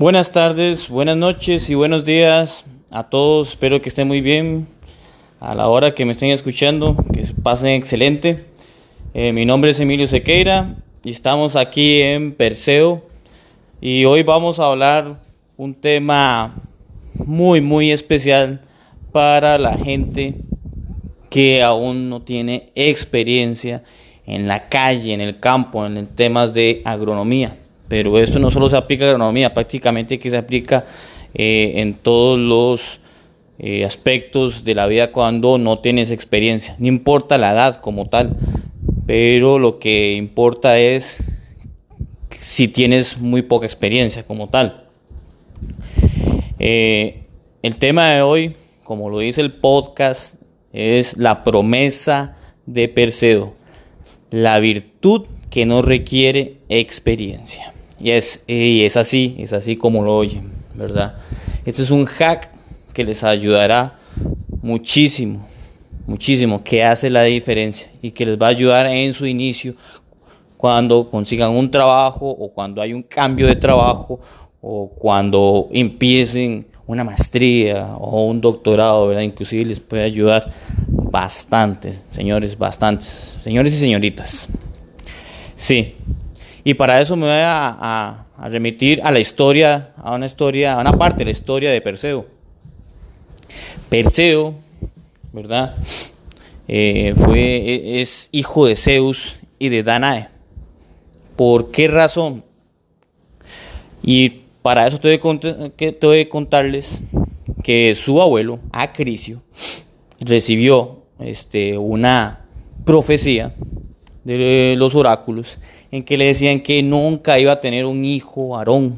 Buenas tardes, buenas noches y buenos días a todos. Espero que estén muy bien a la hora que me estén escuchando, que pasen excelente. Eh, mi nombre es Emilio Sequeira y estamos aquí en Perseo y hoy vamos a hablar un tema muy muy especial para la gente que aún no tiene experiencia en la calle, en el campo, en temas de agronomía. Pero esto no solo se aplica a agronomía, prácticamente que se aplica eh, en todos los eh, aspectos de la vida cuando no tienes experiencia. No importa la edad como tal, pero lo que importa es si tienes muy poca experiencia como tal. Eh, el tema de hoy, como lo dice el podcast, es la promesa de Perseo, la virtud que no requiere experiencia. Y es, y es así, es así como lo oyen, ¿verdad? Este es un hack que les ayudará muchísimo, muchísimo, que hace la diferencia y que les va a ayudar en su inicio cuando consigan un trabajo o cuando hay un cambio de trabajo o cuando empiecen una maestría o un doctorado, ¿verdad? Inclusive les puede ayudar bastante, señores, bastantes, señores y señoritas. Sí, y para eso me voy a, remitir a la historia, a una historia, a una parte de la historia de Perseo. Perseo, ¿verdad? Eh, fue, e, es hijo de Zeus y de Danae. ¿Por qué razón? Y para eso tengo que contarles que su abuelo, Acricio, recibió este, una profecía de los oráculos en que le decían que nunca iba a tener un hijo Aarón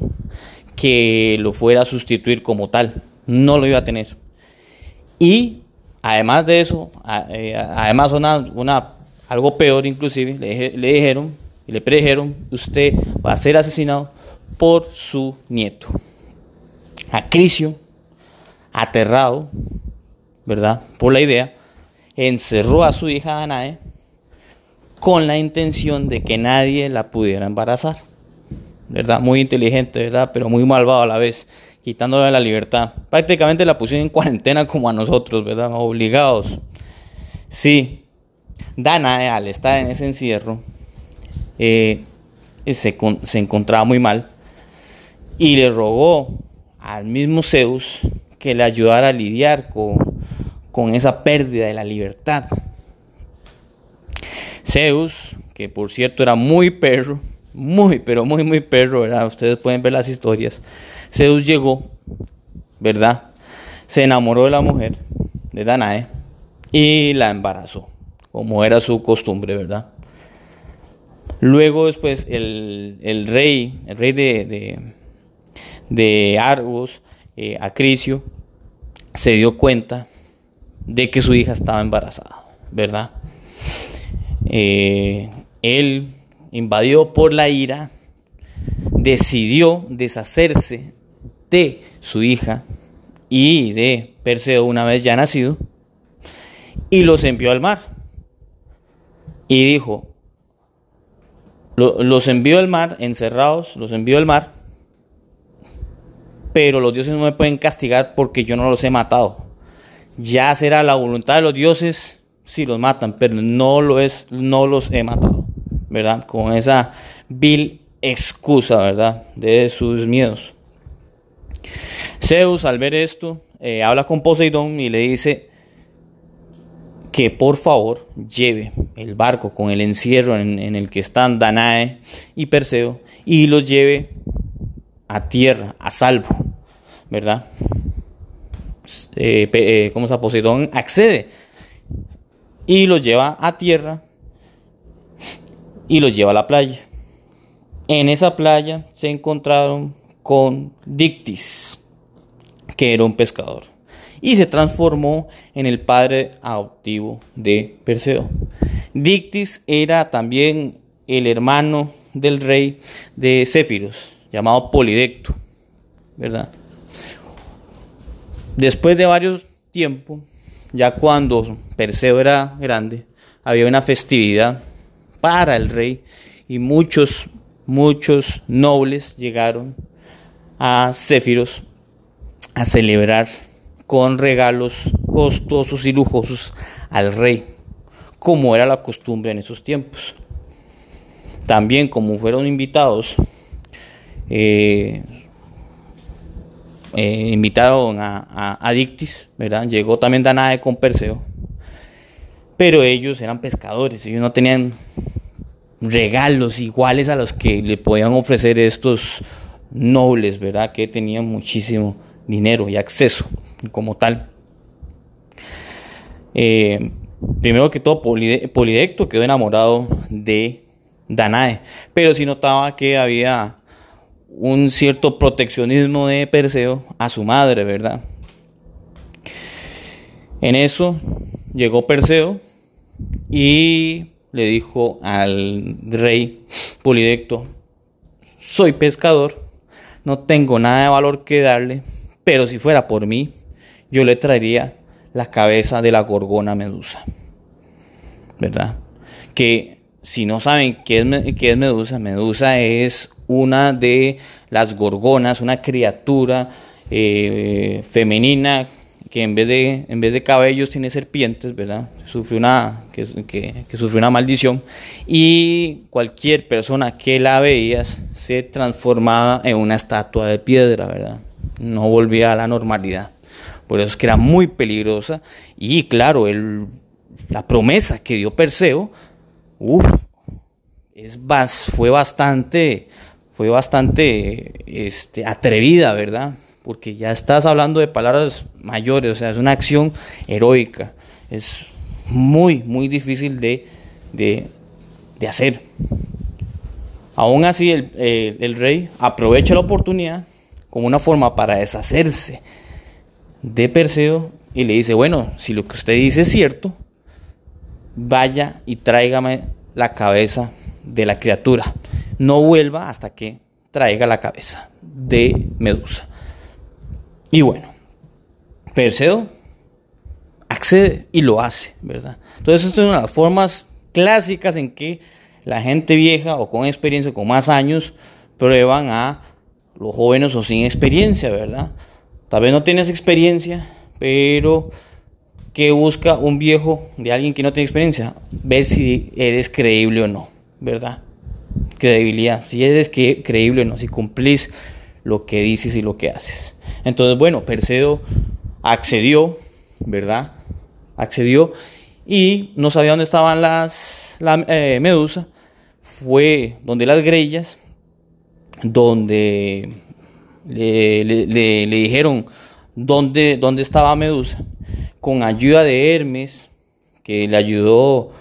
que lo fuera a sustituir como tal. No lo iba a tener. Y además de eso, eh, además una, algo peor inclusive, le, dijeron y le predijeron, usted va a ser asesinado por su nieto. Acricio, aterrado, ¿verdad? Por la idea, encerró a su hija Danae con la intención de que nadie la pudiera embarazar. ¿Verdad? Muy inteligente, ¿verdad? Pero muy malvado a la vez, quitándole la libertad. Prácticamente la pusieron en cuarentena como a nosotros, ¿verdad? Obligados. Sí, Dana, eh, al estar en ese encierro, eh, se, encontraba muy mal y le rogó al mismo Zeus que le ayudara a lidiar con esa pérdida de la libertad. Zeus, que por cierto era muy perro, muy, pero muy, muy perro, ¿verdad? Ustedes pueden ver las historias. Zeus llegó, ¿verdad? Se enamoró de la mujer, de Danae, y la embarazó, como era su costumbre, ¿verdad? Luego después el, rey, el rey de, de, Argos, eh, Acricio, se dio cuenta de que su hija estaba embarazada, ¿verdad? Eh, él, invadido por la ira, decidió deshacerse de su hija y de Perseo una vez ya nacido y los envió al mar. Y dijo, los envió al mar, encerrados, los envió al mar, pero los dioses no me pueden castigar porque yo no los he matado. Ya será la voluntad de los dioses sí los matan, pero no, lo es, no los he matado, ¿verdad? Con esa vil excusa, ¿verdad? De sus miedos. Zeus al ver esto, eh, habla con Poseidón y le dice que por favor lleve el barco con el encierro en, el que están Danae y Perseo y los lleve a tierra, a salvo, ¿verdad? Eh, eh, ¿Cómo se Poseidón accede y los lleva a tierra y los lleva a la playa. En esa playa se encontraron con Dictis, que era un pescador, y se transformó en el padre adoptivo de Perseo. Dictis era también el hermano del rey de Céfiros, llamado Polidecto, ¿verdad? Después de varios tiempos, ya cuando Perseo era grande, había una festividad para el rey y muchos, muchos nobles llegaron a Céfiros a celebrar con regalos costosos y lujosos al rey, como era la costumbre en esos tiempos. También como fueron invitados, eh, eh, invitaron a, a, Dictis, ¿verdad? Llegó también Danae con Perseo, pero ellos eran pescadores, ellos no tenían regalos iguales a los que le podían ofrecer estos nobles, ¿verdad? Que tenían muchísimo dinero y acceso como tal. Eh, primero que todo, Polidecto quedó enamorado de Danae, pero sí notaba que había un cierto proteccionismo de Perseo a su madre, ¿verdad? En eso llegó Perseo y le dijo al rey Polidecto, soy pescador, no tengo nada de valor que darle, pero si fuera por mí, yo le traería la cabeza de la gorgona medusa. ¿Verdad? Que si no saben qué es, qué es medusa, medusa es una de las gorgonas, una criatura eh, femenina que en vez, de, en vez de cabellos tiene serpientes, ¿verdad? Sufre una, que, que, sufre una maldición. Y cualquier persona que la veía se transformaba en una estatua de piedra, ¿verdad? no volvía a la normalidad. Por eso es que era muy peligrosa. Y claro, el, la promesa que dio Perseo, es, fue bastante, fue bastante este, atrevida, ¿verdad? Porque ya estás hablando de palabras mayores, o sea, es una acción heroica. Es muy, muy difícil de, de, hacer. Aún así, el, el rey aprovecha la oportunidad como una forma para deshacerse de Perseo y le dice, bueno, si lo que usted dice es cierto, vaya y tráigame la cabeza de la criatura. No vuelva hasta que traiga la cabeza de Medusa. Y bueno, Perseo accede y lo hace, ¿verdad? Entonces, esto es una de las formas clásicas en que la gente vieja o con experiencia, con más años, prueban a los jóvenes o sin experiencia, ¿verdad? Tal vez no tienes experiencia, pero ¿qué busca un viejo de alguien que no tiene experiencia? Ver si eres creíble o no, ¿verdad? Credibilidad, si eres creíble o no, si cumplís lo que dices y lo que haces. Entonces, bueno, Perseo accedió, ¿verdad? Accedió y no sabía dónde estaban las la, eh, medusa. Fue donde las grellas donde le, dijeron dónde, dónde estaba Medusa, con ayuda de Hermes, que le ayudó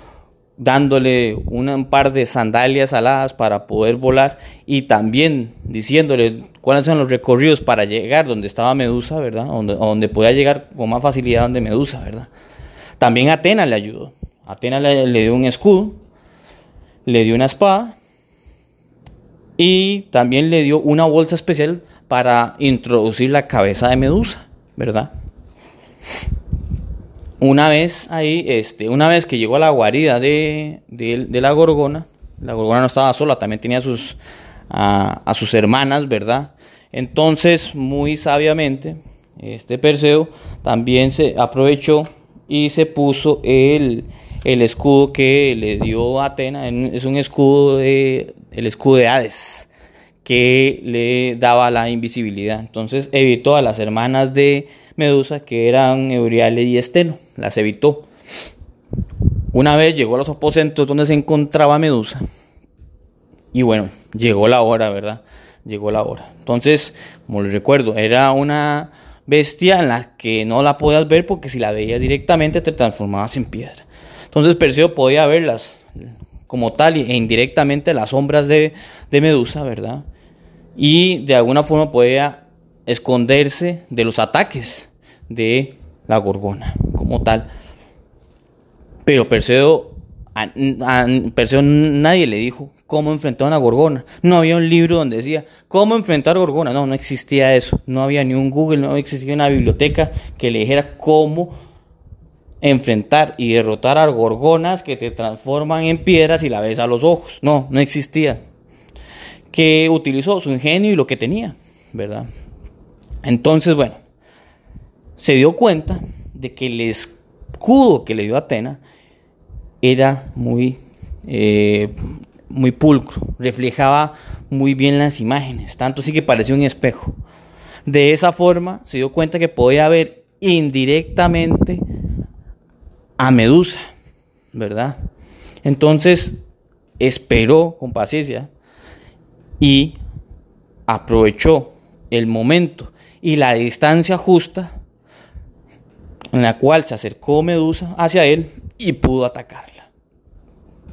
dándole un par de sandalias aladas para poder volar y también diciéndole cuáles son los recorridos para llegar donde estaba Medusa, ¿verdad? Donde, donde podía llegar con más facilidad donde Medusa, ¿verdad? También Atena le ayudó. Atena le dio un escudo, le dio una espada y también le dio una bolsa especial para introducir la cabeza de Medusa, ¿verdad? Una vez ahí, este, una vez que llegó a la guarida de, la gorgona, la gorgona no estaba sola, también tenía a sus, a, sus hermanas, ¿verdad? Entonces, muy sabiamente, este Perseo también se aprovechó y se puso el, el escudo que le dio Atena, es un escudo de, el escudo de Hades, que le daba la invisibilidad. Entonces evitó a las hermanas de Medusa, que eran Euriale y Esteno, las evitó. Una vez llegó a los aposentos donde se encontraba Medusa. Y bueno, llegó la hora, ¿verdad? Llegó la hora. Entonces, como les recuerdo, era una bestia en la que no la podías ver porque si la veías directamente te transformabas en piedra. Entonces Perseo podía verlas como tal e indirectamente las sombras de, Medusa, ¿verdad? Y de alguna forma podía esconderse de los ataques de la gorgona como tal. Pero Perseo, a, Perseo nadie le dijo cómo enfrentar a una gorgona. No había un libro donde decía cómo enfrentar gorgona. No, no existía eso. No había ni un Google, no existía una biblioteca que le dijera cómo enfrentar y derrotar a gorgonas que te transforman en piedras y la ves a los ojos. No, no existía. Que utilizó su ingenio y lo que tenía, ¿verdad? Entonces, bueno, se dio cuenta de que el escudo que le dio Atena era muy, eh, muy pulcro, reflejaba muy bien las imágenes, tanto sí que parecía un espejo. De esa forma se dio cuenta que podía ver indirectamente a Medusa, ¿verdad? Entonces esperó con paciencia y aprovechó el momento y la distancia justa en la cual se acercó Medusa hacia él y pudo atacarla.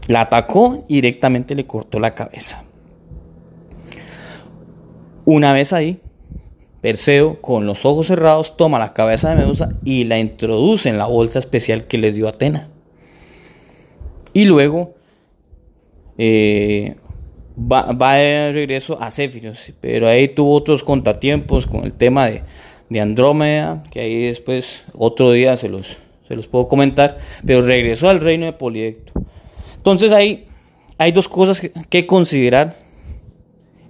La atacó y directamente le cortó la cabeza. Una vez ahí, Perseo, con los ojos cerrados, toma la cabeza de Medusa y la introduce en la bolsa especial que le dio Atena. Y luego eh, va, de regreso a Céfiros, pero ahí tuvo otros contratiempos con el tema de, de Andrómeda, que ahí después otro día se los, se los puedo comentar, pero regresó al reino de Polidecto. Entonces hay, hay dos cosas que, considerar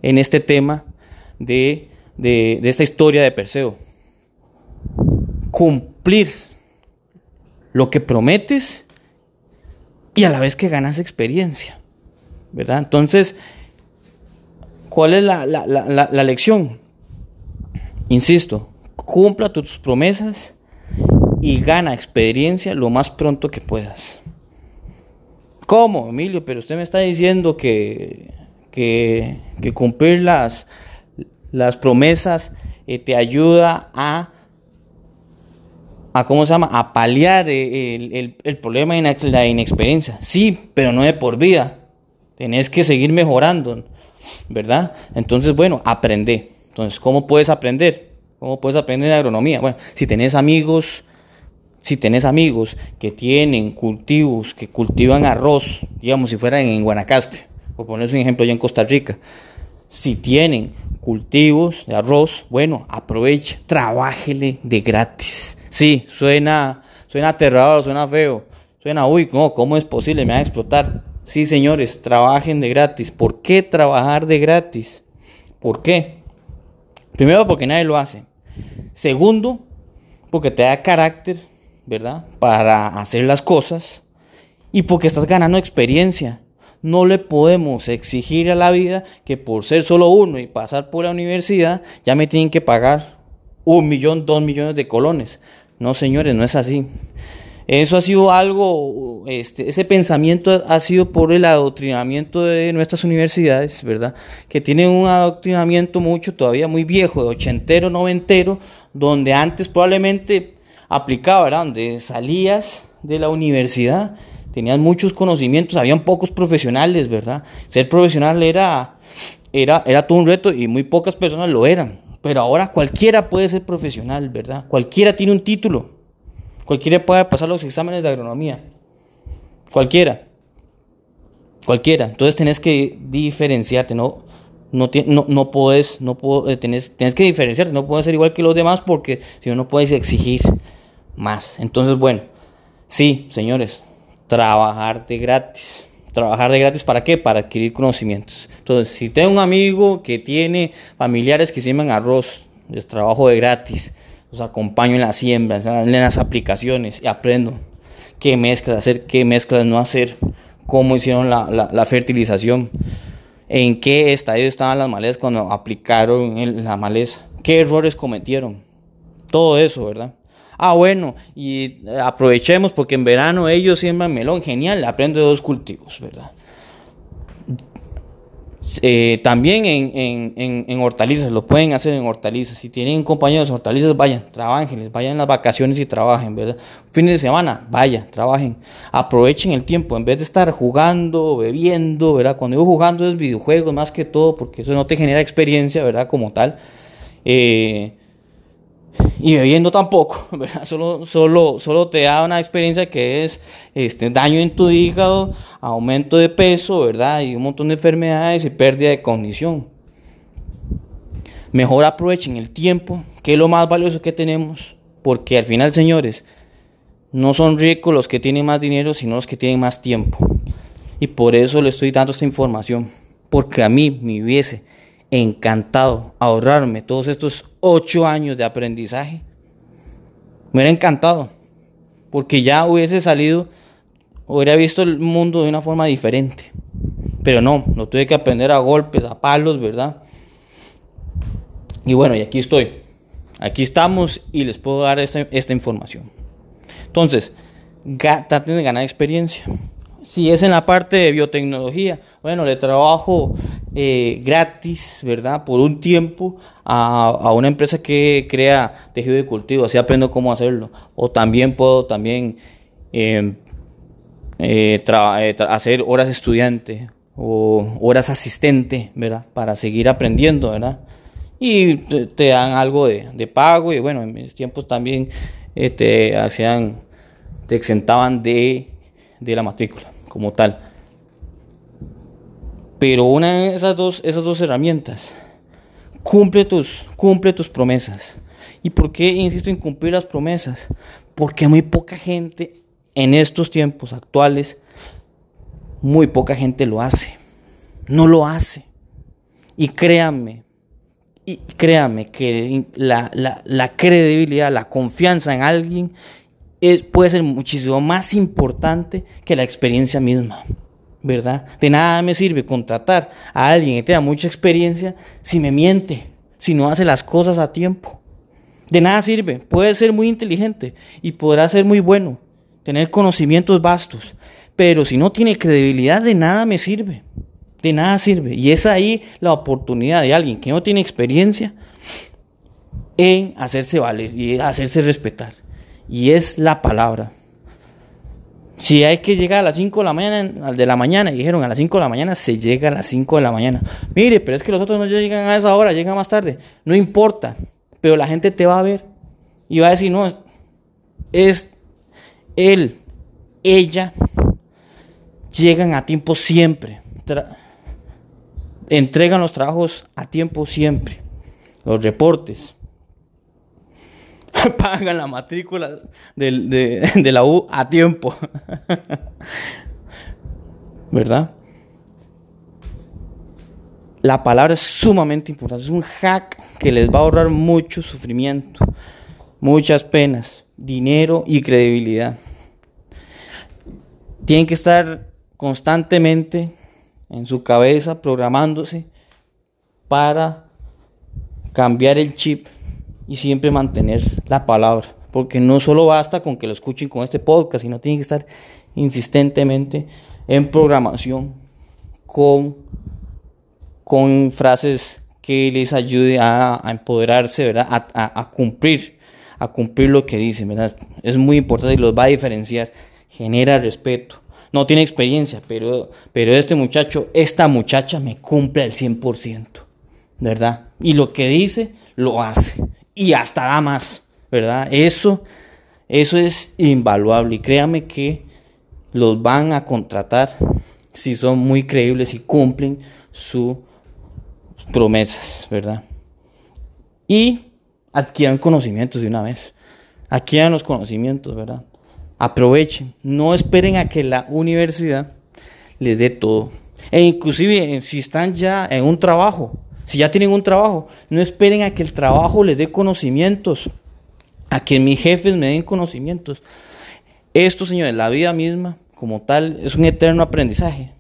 en este tema de, de, esta historia de Perseo. Cumplir lo que prometes y a la vez que ganas experiencia. ¿Verdad? Entonces, ¿cuál es la, la, la lección? Insisto, cumpla tus promesas y gana experiencia lo más pronto que puedas. ¿Cómo, Emilio? Pero usted me está diciendo que, que, cumplir las, las promesas eh, te ayuda a, a, ¿cómo se llama? A paliar el, el problema de la inexperiencia. Sí, pero no de por vida. Tenés que seguir mejorando, ¿verdad? Entonces, bueno, aprende. Entonces, ¿cómo puedes aprender? ¿Cómo puedes aprender agronomía? Bueno, si tenés amigos, si tenés amigos que tienen cultivos, que cultivan arroz, digamos, si fueran en Guanacaste, por ponerse un ejemplo, ya en Costa Rica, si tienen cultivos de arroz, bueno, aproveche, trabájele de gratis. Sí, suena, suena aterrador, suena feo, suena, uy, no, ¿cómo es posible? Me van a explotar. Sí, señores, trabajen de gratis. ¿Por qué trabajar de gratis? ¿Por qué? Primero porque nadie lo hace. Segundo, porque te da carácter, ¿verdad? Para hacer las cosas. Y porque estás ganando experiencia. No le podemos exigir a la vida que por ser solo uno y pasar por la universidad ya me tienen que pagar un millón, dos millones de colones. No, señores, no es así. Eso ha sido algo, este, ese pensamiento ha sido por el adoctrinamiento de nuestras universidades, ¿verdad? Que tienen un adoctrinamiento mucho, todavía muy viejo, de ochentero, noventero, donde antes probablemente aplicaba, ¿verdad? Donde salías de la universidad, tenías muchos conocimientos, habían pocos profesionales, ¿verdad? Ser profesional era, era, era todo un reto y muy pocas personas lo eran. Pero ahora cualquiera puede ser profesional, ¿verdad? Cualquiera tiene un título. Cualquiera puede pasar los exámenes de agronomía. Cualquiera. Cualquiera. Entonces tenés que diferenciarte, no, no, no, no puedes, no eh, tenés, que diferenciarte, no puedes ser igual que los demás porque si no, no puedes exigir más. Entonces, bueno, sí, señores, trabajar de gratis. Trabajar de gratis para qué? Para adquirir conocimientos. Entonces, si tengo un amigo que tiene familiares que llaman arroz, es trabajo de gratis los acompaño en la siembra, en las aplicaciones y aprendo qué mezclas hacer, qué mezclas no hacer, cómo hicieron la, fertilización, en qué estadio estaban las malezas cuando aplicaron la maleza, qué errores cometieron, todo eso, ¿verdad? Ah, bueno, y aprovechemos porque en verano ellos siembran melón, genial, aprendo de dos cultivos, ¿verdad? Eh, también en, hortalizas, lo pueden hacer en hortalizas. Si tienen compañeros de hortalizas, vayan, trabajen, vayan en las vacaciones y trabajen, ¿verdad? Fines de semana, vaya, trabajen. Aprovechen el tiempo, en vez de estar jugando, bebiendo, ¿verdad? Cuando digo jugando es videojuegos más que todo, porque eso no te genera experiencia, ¿verdad? Como tal. Eh, y bebiendo tampoco, Solo, solo, solo te da una experiencia que es este, daño en tu hígado, aumento de peso, ¿verdad? Y un montón de enfermedades y pérdida de condición. Mejor aprovechen el tiempo, que es lo más valioso que tenemos, porque al final, señores, no son ricos los que tienen más dinero, sino los que tienen más tiempo. Y por eso le estoy dando esta información, porque a mí me hubiese encantado ahorrarme todos estos ocho años de aprendizaje. Me hubiera encantado, porque ya hubiese salido, hubiera visto el mundo de una forma diferente. Pero no, lo tuve que aprender a golpes, a palos, ¿verdad? Y bueno, y aquí estoy. Aquí estamos y les puedo dar esta, esta información. Entonces, traten de ganar experiencia. Si es en la parte de biotecnología, bueno, le trabajo eh, gratis, ¿verdad? Por un tiempo a, una empresa que crea tejido de cultivo, así aprendo cómo hacerlo. O también puedo también em, eh, eh, hacer horas estudiante o horas asistente, ¿verdad? Para seguir aprendiendo, ¿verdad? Y te, dan algo de, pago y bueno, en mis tiempos también te hacían, te exentaban de, de la matrícula como tal. Pero una de esas dos, esas dos herramientas, cumple tus, cumple tus promesas. ¿Y por qué insisto en cumplir las promesas? Porque muy poca gente en estos tiempos actuales, muy poca gente lo hace. No lo hace. Y créanme, y créanme que la, la credibilidad, la confianza en alguien puede ser muchísimo más importante que la experiencia misma. ¿Verdad? De nada me sirve contratar a alguien que tenga mucha experiencia si me miente, si no hace las cosas a tiempo. De nada sirve. Puede ser muy inteligente y podrá ser muy bueno, tener conocimientos vastos, pero si no tiene credibilidad, de nada me sirve. De nada sirve. Y es ahí la oportunidad de alguien que no tiene experiencia en hacerse valer y hacerse respetar y es la palabra. Si hay que llegar a las 5 de la mañana, al de la mañana, y dijeron a las 5 de la mañana, se llega a las 5 de la mañana. Mire, pero es que los otros no llegan a esa hora, llegan más tarde. No importa, pero la gente te va a ver y va a decir, no, es él, ella, llegan a tiempo siempre. entregan los trabajos a tiempo siempre. Los reportes. pagan la matrícula de, la U a tiempo. ¿Verdad? La palabra es sumamente importante. Es un hack que les va a ahorrar mucho sufrimiento, muchas penas, dinero y credibilidad. Tienen que estar constantemente en su cabeza programándose para cambiar el chip y siempre mantener la palabra. Porque no solo basta con que lo escuchen con este podcast, sino tienen que estar insistentemente en programación con, con frases que les ayude a, empoderarse, ¿verdad? A, cumplir, a cumplir lo que dicen, ¿verdad? Es muy importante y los va a diferenciar. Genera respeto. No tiene experiencia, pero, pero este muchacho, esta muchacha me cumple al 100%, ¿verdad? Y lo que dice, lo hace y hasta da más, ¿verdad? Eso, eso es invaluable y créame que los van a contratar si son muy creíbles y cumplen sus promesas, ¿verdad? Y adquieran conocimientos de una vez. Adquieran los conocimientos, ¿verdad? Aprovechen. No esperen a que la universidad les dé todo. E inclusive si están ya en un trabajo, si ya tienen un trabajo, no esperen a que el trabajo les dé conocimientos, a que mis jefes me den conocimientos. Esto, señores, la vida misma, como tal, es un eterno aprendizaje.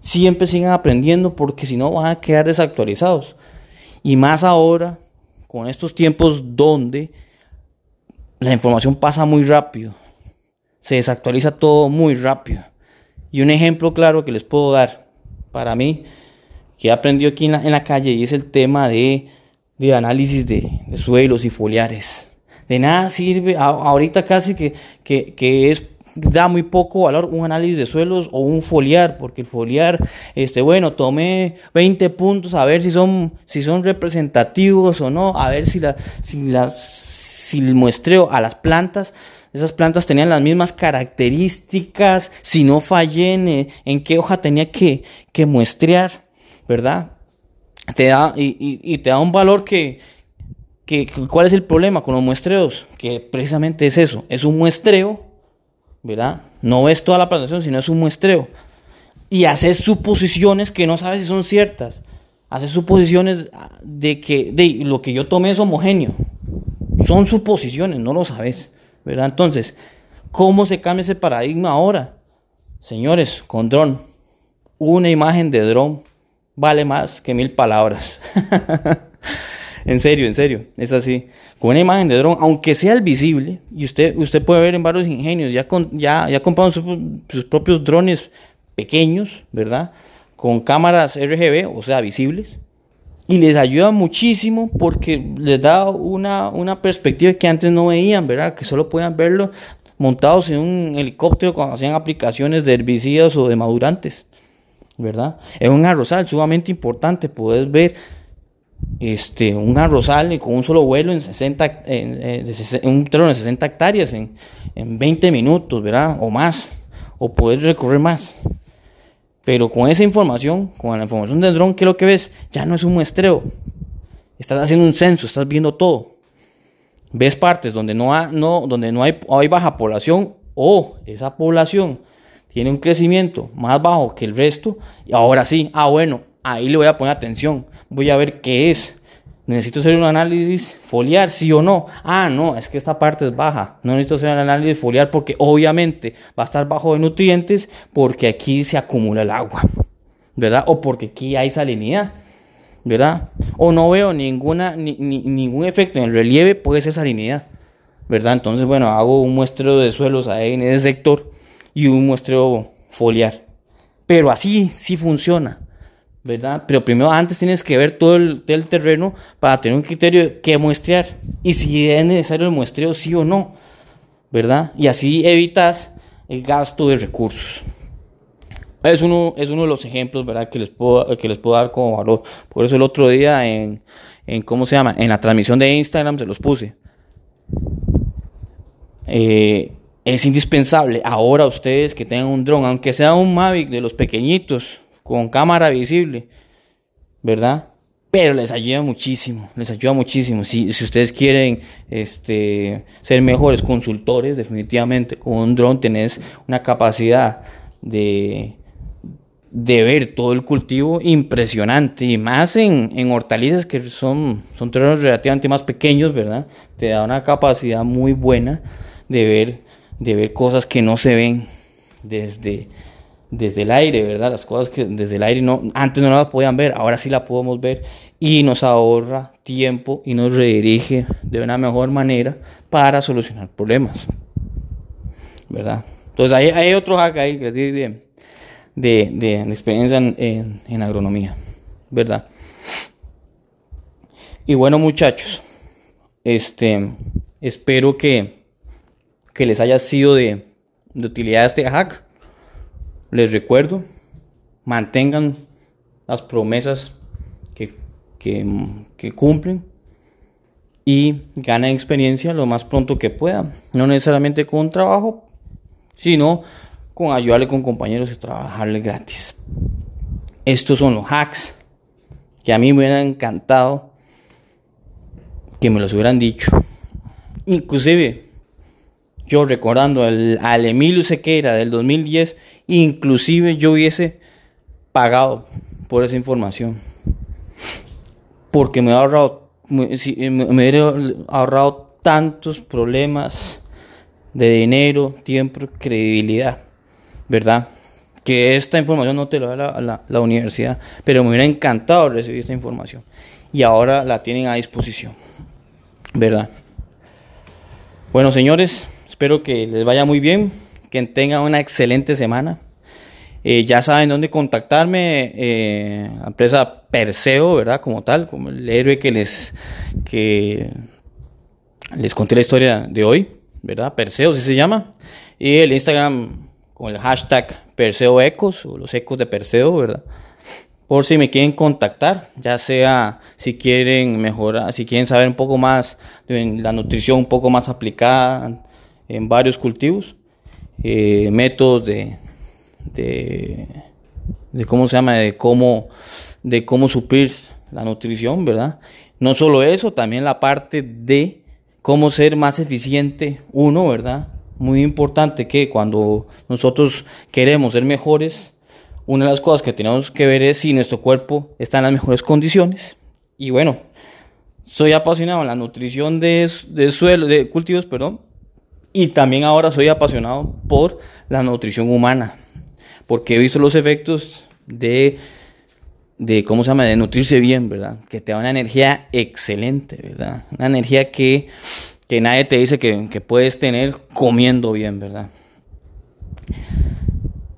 Siempre sigan aprendiendo porque si no van a quedar desactualizados. Y más ahora, con estos tiempos donde la información pasa muy rápido, se desactualiza todo muy rápido. Y un ejemplo claro que les puedo dar para mí que he aprendido aquí en la, calle y es el tema de, análisis de, suelos y foliares. De nada sirve, ahorita casi que, que, es da muy poco valor un análisis de suelos o un foliar, porque el foliar, este, bueno, tomé 20 puntos a ver si son, si son representativos o no, a ver si, la, si, si el muestreo a las plantas, esas plantas tenían las mismas características, si no fallé en, en qué hoja tenía que, que muestrear. ¿Verdad? Te da, y, te da un valor que, que, ¿cuál es el problema con los muestreos? Que precisamente es eso, es un muestreo, ¿verdad? No ves toda la plantación, sino es un muestreo. Y haces suposiciones que no sabes si son ciertas. hace suposiciones de que de, lo que yo tomé es homogéneo. Son suposiciones, no lo sabes, ¿verdad? Entonces, ¿cómo se cambia ese paradigma ahora? Señores, con dron, una imagen de dron vale más que mil palabras. en serio, en serio, es así. Con una imagen de dron, aunque sea el visible, y usted, usted puede ver en varios ingenios, ya, con, ya, ya compraron sus propios drones pequeños, ¿verdad? Con cámaras RGB, o sea, visibles. Y les ayuda muchísimo porque les da una, una perspectiva que antes no veían, ¿verdad? Que solo puedan verlo montados en un helicóptero cuando hacían aplicaciones de herbicidas o de madurantes, ¿verdad? Es un arrozal sumamente importante, puedes ver este, un arrozal con un solo vuelo en 60, en, un terreno de 60 hectáreas en, en 20 minutos, ¿verdad? O más, o puedes recorrer más. Pero con esa información, con la información del dron, ¿qué es lo que ves? Ya no es un muestreo. Estás haciendo un censo, estás viendo todo. Ves partes donde no, no, donde no hay, hay baja población o esa población tiene un crecimiento más bajo que el resto. Y ahora sí, ah, bueno, ahí le voy a poner atención. Voy a ver qué es. Necesito hacer un análisis foliar, sí o no. Ah, no, es que esta parte es baja. No necesito hacer un análisis foliar porque obviamente va a estar bajo de nutrientes porque aquí se acumula el agua. ¿Verdad? O porque aquí hay salinidad. ¿Verdad? O no veo ninguna, ningún efecto en el relieve, puede ser salinidad. ¿Verdad? Entonces, bueno, hago un muestreo de suelos ahí en ese sector y un muestreo foliar. Pero así sí funciona. ¿verdad? Pero primero antes tienes que ver todo el, terreno para tener un criterio qué muestrear y si es necesario el muestreo sí o no, ¿verdad? Y así evitas el gasto de recursos. Es uno, es uno de los ejemplos, ¿verdad? Que les puedo, que les puedo dar como valor. Por eso el otro día en, en ¿cómo se llama? En la transmisión de Instagram se los puse. Eh, es indispensable ahora ustedes que tengan un dron, aunque sea un Mavic de los pequeñitos, con cámara visible, ¿verdad? Pero les ayuda muchísimo, les ayuda muchísimo. Si, si ustedes quieren este, ser mejores consultores, definitivamente con un dron tenés una capacidad de, de ver todo el cultivo impresionante y más en, en, hortalizas que son, son terrenos relativamente más pequeños, ¿verdad? Te da una capacidad muy buena de ver, de ver cosas que no se ven desde, desde el aire, ¿verdad? Las cosas que desde el aire no, antes no las podían ver, ahora sí la podemos ver y nos ahorra tiempo y nos redirige de una mejor manera para solucionar problemas, ¿verdad? Entonces hay, hay otro hack ahí de, de, de, experiencia en, en, agronomía, ¿verdad? Y bueno muchachos, este, espero que, que les haya sido de, de utilidad este hack les recuerdo, mantengan las promesas que, cumplen y ganen experiencia lo más pronto que puedan. No necesariamente con trabajo, sino con ayudarle con compañeros y trabajarle gratis. Estos son los hacks que a mí me hubieran encantado que me los hubieran dicho. Inclusive yo recordando al, Emilio Sequeira del 2010, inclusive yo hubiese pagado por esa información. Porque me ha ahorrado, tantos problemas de dinero, tiempo, credibilidad, ¿verdad? Que esta información no te lo da la, la universidad, pero me hubiera encantado recibir esta información. Y ahora la tienen a disposición, ¿verdad? Bueno, señores, Espero que les vaya muy bien, que tengan una excelente semana. Eh, ya saben dónde contactarme, eh, la empresa Perseo, ¿verdad? Como tal, como el héroe que les, que les conté la historia de hoy, ¿verdad? Perseo, así se llama. Y el Instagram con el hashtag Perseo Ecos, o los ecos de Perseo, ¿verdad? Por si me quieren contactar, ya sea si quieren mejorar, si quieren saber un poco más de la nutrición un poco más aplicada, en varios cultivos, eh, métodos de, de, de, cómo se llama, de cómo, de cómo suplir la nutrición, ¿verdad? No solo eso, también la parte de cómo ser más eficiente uno, ¿verdad? Muy importante que cuando nosotros queremos ser mejores, una de las cosas que tenemos que ver es si nuestro cuerpo está en las mejores condiciones. Y bueno, soy apasionado en la nutrición de, de suelo, de cultivos, perdón. Y también ahora soy apasionado por la nutrición humana. Porque he visto los efectos de, de ¿cómo se llama? De nutrirse bien, ¿verdad? Que te da una energía excelente, ¿verdad? Una energía que, que nadie te dice que, que puedes tener comiendo bien, ¿verdad?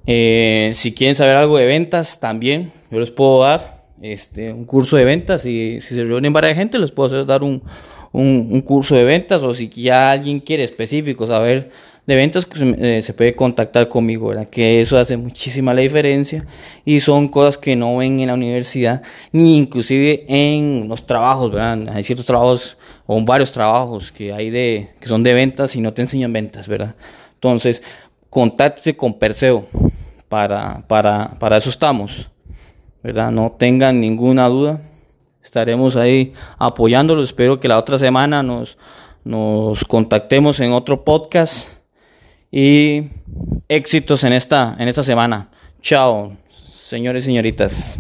Eh, si quieren saber algo de ventas, también yo les puedo dar este, un curso de ventas. Y si se reúnen varias gente, les puedo hacer, dar un, un, curso de ventas. O si ya alguien quiere específico saber de ventas, pues, eh, se puede contactar conmigo, ¿verdad? Que eso hace muchísima la diferencia. Y son cosas que no ven en la universidad, ni inclusive en los trabajos, ¿verdad? Hay ciertos trabajos, o varios trabajos que hay de, que son de ventas y no te enseñan ventas, ¿verdad? Entonces, contáctese con Perseo para, para, para eso estamos, ¿verdad? No tengan ninguna duda. Estaremos ahí apoyándolos. Espero que la otra semana nos, nos contactemos en otro podcast. Y éxitos en esta, en esta semana. Chao, señores y señoritas.